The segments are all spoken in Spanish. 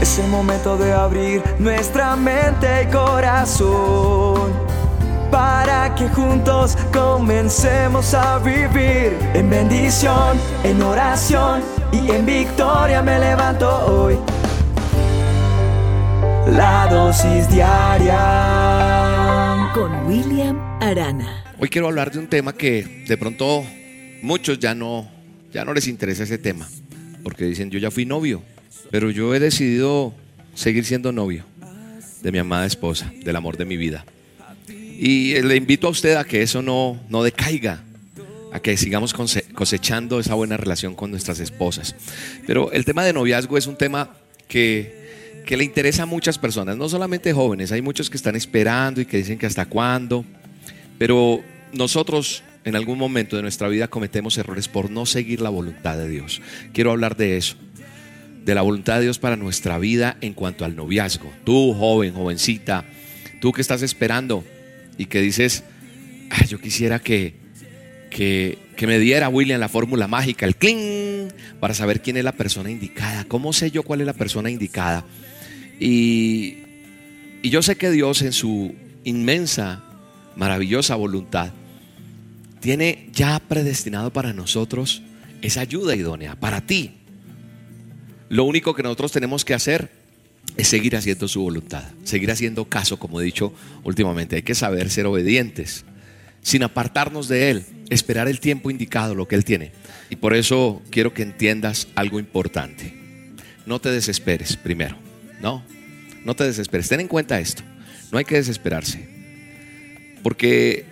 Es el momento de abrir nuestra mente y corazón para que juntos comencemos a vivir en bendición, en oración y en victoria me levanto hoy. La dosis diaria con William Arana. Hoy quiero hablar de un tema que de pronto muchos ya no ya no les interesa ese tema, porque dicen, "Yo ya fui novio, pero yo he decidido seguir siendo novio de mi amada esposa, del amor de mi vida." Y le invito a usted a que eso no, no decaiga, a que sigamos cosechando esa buena relación con nuestras esposas. Pero el tema de noviazgo es un tema que, que le interesa a muchas personas, no solamente jóvenes, hay muchos que están esperando y que dicen que hasta cuándo, pero nosotros en algún momento de nuestra vida cometemos errores por no seguir la voluntad de Dios. Quiero hablar de eso, de la voluntad de Dios para nuestra vida en cuanto al noviazgo. Tú, joven, jovencita, tú que estás esperando y que dices, yo quisiera que, que, me diera William la fórmula mágica, el cling, para saber quién es la persona indicada. ¿Cómo sé yo cuál es la persona indicada? Y, y yo sé que Dios en su inmensa, maravillosa voluntad tiene ya predestinado para nosotros esa ayuda idónea, para ti. Lo único que nosotros tenemos que hacer es seguir haciendo su voluntad, seguir haciendo caso, como he dicho últimamente. Hay que saber ser obedientes, sin apartarnos de Él, esperar el tiempo indicado, lo que Él tiene. Y por eso quiero que entiendas algo importante. No te desesperes primero, no, no te desesperes. Ten en cuenta esto, no hay que desesperarse, porque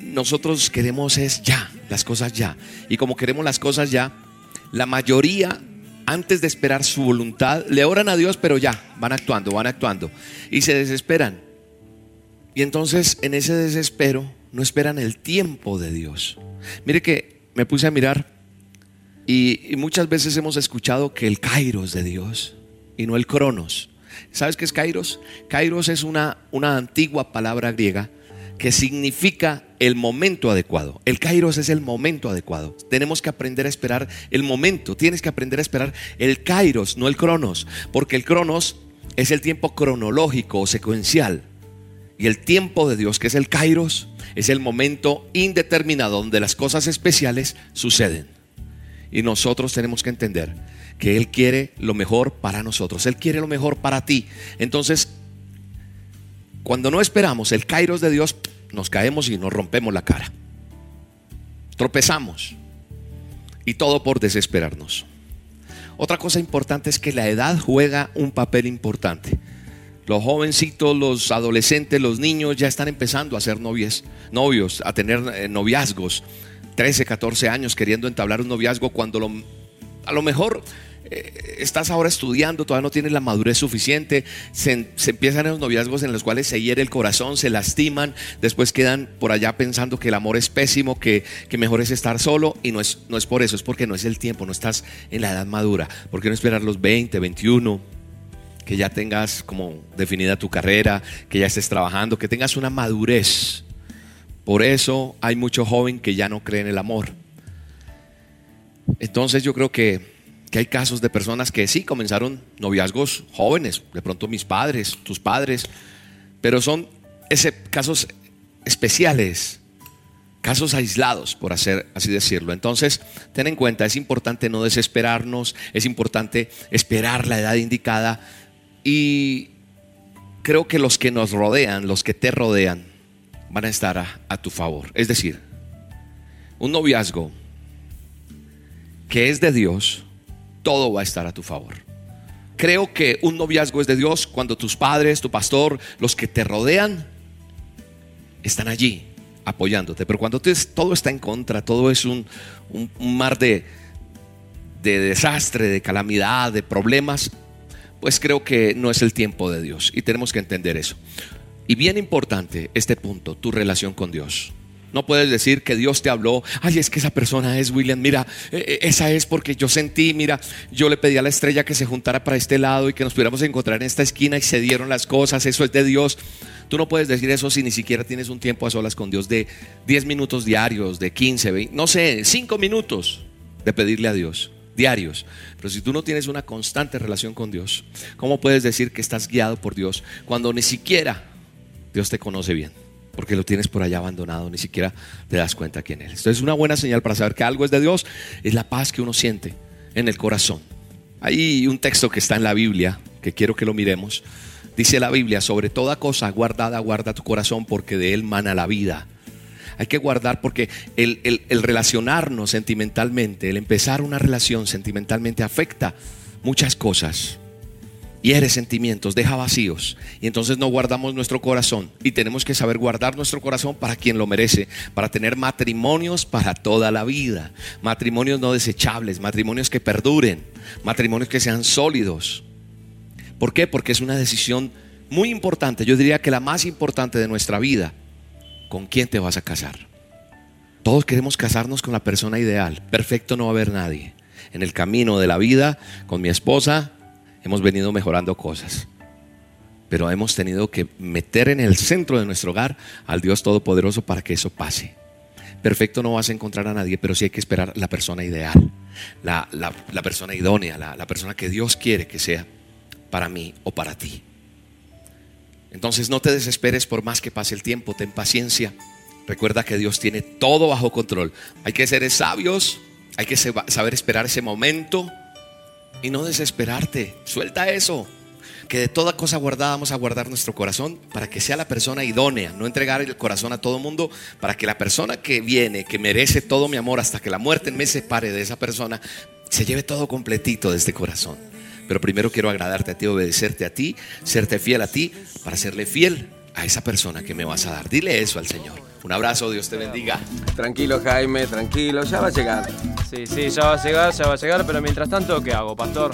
nosotros queremos es ya, las cosas ya. Y como queremos las cosas ya, la mayoría antes de esperar su voluntad, le oran a Dios, pero ya, van actuando, van actuando. Y se desesperan. Y entonces en ese desespero no esperan el tiempo de Dios. Mire que me puse a mirar y, muchas veces hemos escuchado que el Kairos de Dios y no el Cronos. ¿Sabes qué es Kairos? Kairos es una, una antigua palabra griega que significa el momento adecuado. El kairos es el momento adecuado. Tenemos que aprender a esperar el momento. Tienes que aprender a esperar el kairos, no el cronos. Porque el cronos es el tiempo cronológico o secuencial. Y el tiempo de Dios, que es el kairos, es el momento indeterminado donde las cosas especiales suceden. Y nosotros tenemos que entender que Él quiere lo mejor para nosotros. Él quiere lo mejor para ti. Entonces, cuando no esperamos el kairos de Dios, nos caemos y nos rompemos la cara. Tropezamos. Y todo por desesperarnos. Otra cosa importante es que la edad juega un papel importante. Los jovencitos, los adolescentes, los niños ya están empezando a ser novios, novios, a tener eh, noviazgos. 13, 14 años queriendo entablar un noviazgo cuando a lo mejor eh, estás ahora estudiando, todavía no tienes la madurez suficiente, se, empiezan esos noviazgos en los cuales se hiere el corazón, se lastiman, después quedan por allá pensando que el amor es pésimo, que, mejor es estar solo y no es, no es por eso, es porque no es el tiempo, no estás en la edad madura. ¿Por qué no esperar los 20, 21? Que ya tengas como definida tu carrera, que ya estés trabajando, que tengas una madurez. Por eso hay mucho joven que ya no cree en el amor. Entonces yo creo que que hay casos de personas que sí comenzaron noviazgos jóvenes, de pronto mis padres, tus padres, pero son ese, casos especiales, casos aislados, por hacer, así decirlo. Entonces, ten en cuenta, es importante no desesperarnos, es importante esperar la edad indicada y creo que los que nos rodean, los que te rodean, van a estar a, a tu favor. Es decir, un noviazgo que es de Dios, todo va a estar a tu favor. Creo que un noviazgo es de Dios cuando tus padres, tu pastor, los que te rodean, están allí apoyándote. Pero cuando todo está en contra, todo es un, mar de, de desastre, de calamidad, de problemas, pues creo que no es el tiempo de Dios. Y tenemos que entender eso. Y bien importante este punto, tu relación con Dios. No puedes decir que Dios te habló, ay, es que esa persona es William, mira, e, e, esa es porque yo sentí, mira, yo le pedí a la estrella que se juntara para este lado y que nos pudiéramos encontrar en esta esquina y se dieron las cosas, eso es de Dios. Tú no puedes decir eso si ni siquiera tienes un tiempo a solas con Dios de 10 minutos diarios, de 15, 20, no sé, 5 minutos de pedirle a Dios. diarios. Pero si tú no tienes una constante relación con Dios, ¿cómo puedes decir que estás guiado por Dios cuando ni siquiera Dios te conoce bien? Porque lo tienes por allá abandonado, ni siquiera te das cuenta quién eres. Entonces, una buena señal para saber que algo es de Dios es la paz que uno siente en el corazón. Hay un texto que está en la Biblia que quiero que lo miremos. Dice la Biblia, sobre toda cosa guardada, guarda tu corazón porque de él mana la vida. Hay que guardar porque el, el, relacionarnos sentimentalmente, el empezar una relación sentimentalmente afecta muchas cosas. Hiere sentimientos, deja vacíos. Y entonces no guardamos nuestro corazón. Y tenemos que saber guardar nuestro corazón para quien lo merece. Para tener matrimonios para toda la vida. Matrimonios no desechables. Matrimonios que perduren. Matrimonios que sean sólidos. ¿Por qué? Porque es una decisión muy importante. Yo diría que la más importante de nuestra vida. ¿Con quién te vas a casar? Todos queremos casarnos con la persona ideal. Perfecto no va a haber nadie. En el camino de la vida, con mi esposa, hemos venido mejorando cosas. Pero hemos tenido que meter en el centro de nuestro hogar al Dios Todopoderoso para que eso pase. Perfecto no vas a encontrar a nadie, pero sí hay que esperar la persona ideal, la, persona idónea, la persona que Dios quiere que sea para mí o para ti. Entonces no te desesperes por más que pase el tiempo, ten paciencia. Recuerda que Dios tiene todo bajo control. Hay que ser sabios, hay que saber esperar ese momento y no desesperarte. Suelta eso. Que de toda cosa guardada vamos a guardar nuestro corazón para que sea la persona idónea, no entregar el corazón a todo mundo, para que la persona que viene, que merece todo mi amor hasta que la muerte me separe de esa persona, se lleve todo completito de este corazón. Pero primero quiero agradarte a ti, obedecerte a ti, serte fiel a ti, para serle fiel a esa persona que me vas a dar. Dile eso al Señor. Un abrazo, Dios te bendiga. Tranquilo, Jaime, tranquilo, ya va a llegar. Sí, sí, ya va a llegar, ya va a llegar, pero mientras tanto, ¿qué hago, pastor?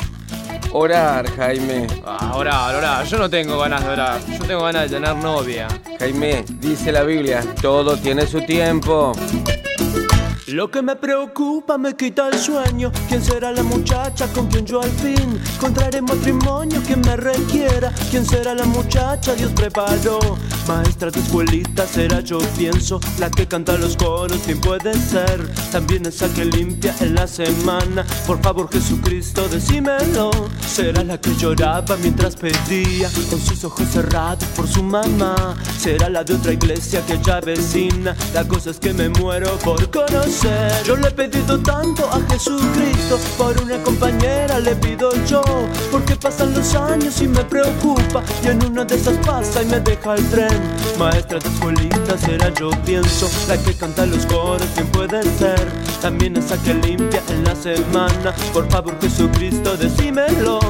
Orar, Jaime. Ah, orar, orar. Yo no tengo ganas de orar. Yo tengo ganas de tener novia. Jaime, dice la Biblia, todo tiene su tiempo. Lo que me preocupa me quita el sueño. ¿Quién será la muchacha con quien yo al fin encontraré matrimonio? ¿Quién me requiera? ¿Quién será la muchacha? Dios preparó. Maestra de escuelita será yo pienso. La que canta los coros, ¿quién puede ser? También esa que limpia en la semana. Por favor, Jesucristo, decímelo. Será la que lloraba mientras pedía con sus ojos cerrados por su mamá. Será la de otra iglesia que ya vecina. La cosa es que me muero por conocer. Yo le he pedido tanto a Jesucristo, por una compañera le pido yo, porque pasan los años y me preocupa, y en una de esas pasa y me deja el tren. Maestra de escuelita será yo pienso, la que canta los coros, ¿quién puede ser? También esa que limpia en la semana, por favor Jesucristo decímelo.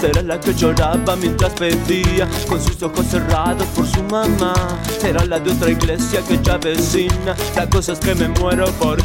Será la que lloraba mientras pedía, con sus ojos cerrados por su mamá. Será la de otra iglesia que ya vecina, la cosa es que me muero por